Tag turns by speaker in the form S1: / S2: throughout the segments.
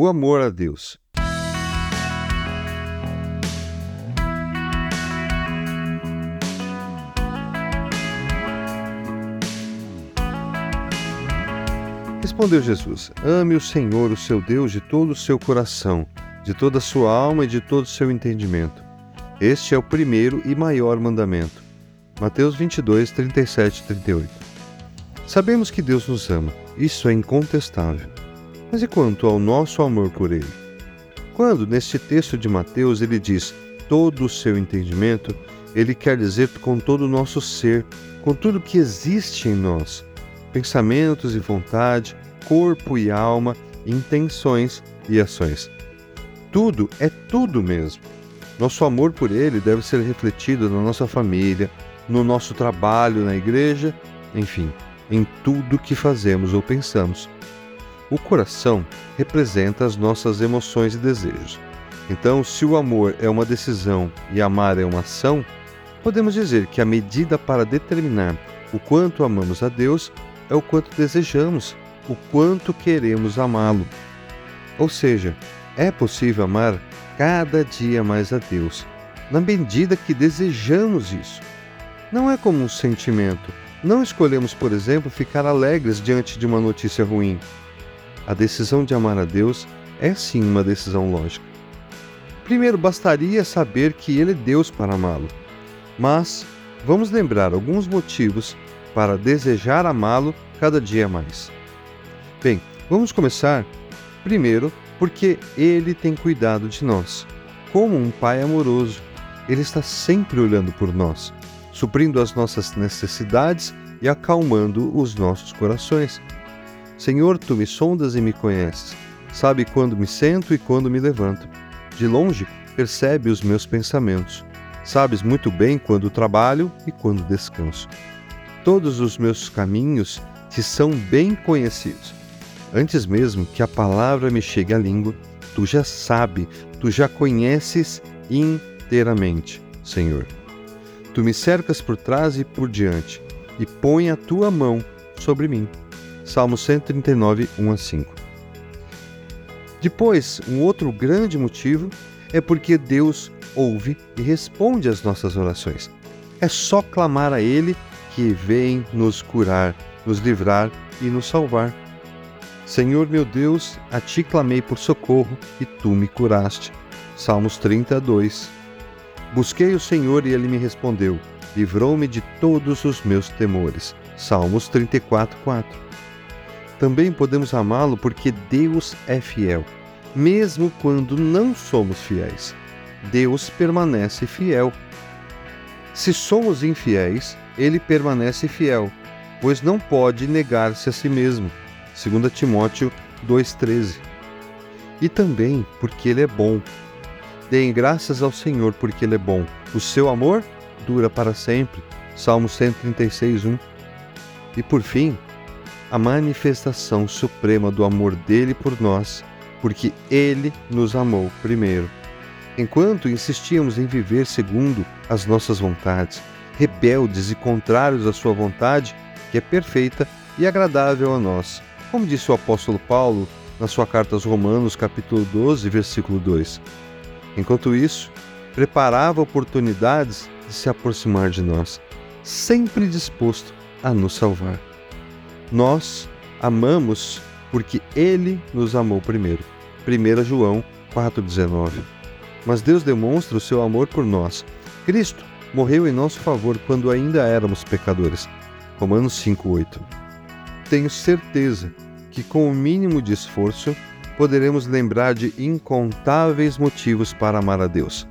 S1: o amor a Deus. Respondeu Jesus: Ame o Senhor, o seu Deus, de todo o seu coração, de toda a sua alma e de todo o seu entendimento. Este é o primeiro e maior mandamento. Mateus 22, 37 e 38. Sabemos que Deus nos ama, isso é incontestável. Mas e quanto ao nosso amor por Ele? Quando, neste texto de Mateus, ele diz todo o seu entendimento, ele quer dizer com todo o nosso ser, com tudo que existe em nós, pensamentos e vontade, corpo e alma, intenções e ações. Tudo é tudo mesmo. Nosso amor por Ele deve ser refletido na nossa família, no nosso trabalho, na igreja, enfim, em tudo que fazemos ou pensamos. O coração representa as nossas emoções e desejos. Então, se o amor é uma decisão e amar é uma ação, podemos dizer que a medida para determinar o quanto amamos a Deus é o quanto desejamos, o quanto queremos amá-lo. Ou seja, é possível amar cada dia mais a Deus, na medida que desejamos isso. Não é como um sentimento. Não escolhemos, por exemplo, ficar alegres diante de uma notícia ruim. A decisão de amar a Deus é sim uma decisão lógica. Primeiro, bastaria saber que Ele é Deus para amá-lo. Mas vamos lembrar alguns motivos para desejar amá-lo cada dia mais. Bem, vamos começar primeiro porque Ele tem cuidado de nós. Como um Pai amoroso, Ele está sempre olhando por nós, suprindo as nossas necessidades e acalmando os nossos corações. Senhor, tu me sondas e me conheces. Sabe quando me sento e quando me levanto. De longe, percebe os meus pensamentos. Sabes muito bem quando trabalho e quando descanso. Todos os meus caminhos te são bem conhecidos. Antes mesmo que a palavra me chegue à língua, tu já sabe, tu já conheces inteiramente, Senhor. Tu me cercas por trás e por diante, e põe a tua mão sobre mim. Salmo 139, 1 a 5. Depois, um outro grande motivo é porque Deus ouve e responde às nossas orações. É só clamar a Ele que vem nos curar, nos livrar e nos salvar. Senhor meu Deus, a ti clamei por socorro e tu me curaste. Salmos 32. Busquei o Senhor e ele me respondeu, livrou-me de todos os meus temores. Salmos 34, 4. Também podemos amá-lo porque Deus é fiel, mesmo quando não somos fiéis. Deus permanece fiel. Se somos infiéis, ele permanece fiel, pois não pode negar-se a si mesmo. 2 Timóteo 2,13. E também porque ele é bom. Deem graças ao Senhor porque ele é bom. O seu amor dura para sempre. Salmo 136, 1. E por fim, a manifestação suprema do amor dele por nós, porque ele nos amou primeiro. Enquanto insistíamos em viver segundo as nossas vontades, rebeldes e contrários à sua vontade, que é perfeita e agradável a nós. Como disse o apóstolo Paulo na sua carta aos Romanos, capítulo 12, versículo 2. Enquanto isso, preparava oportunidades de se aproximar de nós, sempre disposto a nos salvar. Nós amamos porque ele nos amou primeiro. 1 João 4,19. Mas Deus demonstra o seu amor por nós. Cristo morreu em nosso favor quando ainda éramos pecadores. Romanos 5:8. Tenho certeza que com o mínimo de esforço poderemos lembrar de incontáveis motivos para amar a Deus.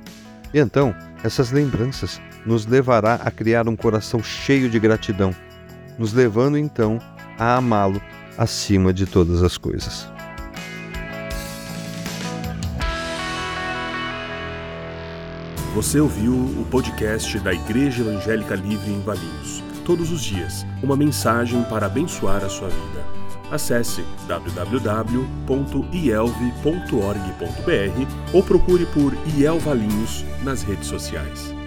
S1: E então, essas lembranças nos levará a criar um coração cheio de gratidão, nos levando então a amá-lo acima de todas as coisas.
S2: Você ouviu o podcast da Igreja Evangélica Livre em Valinhos. Todos os dias, uma mensagem para abençoar a sua vida. Acesse www.ielve.org.br ou procure por IEL Valinhos nas redes sociais.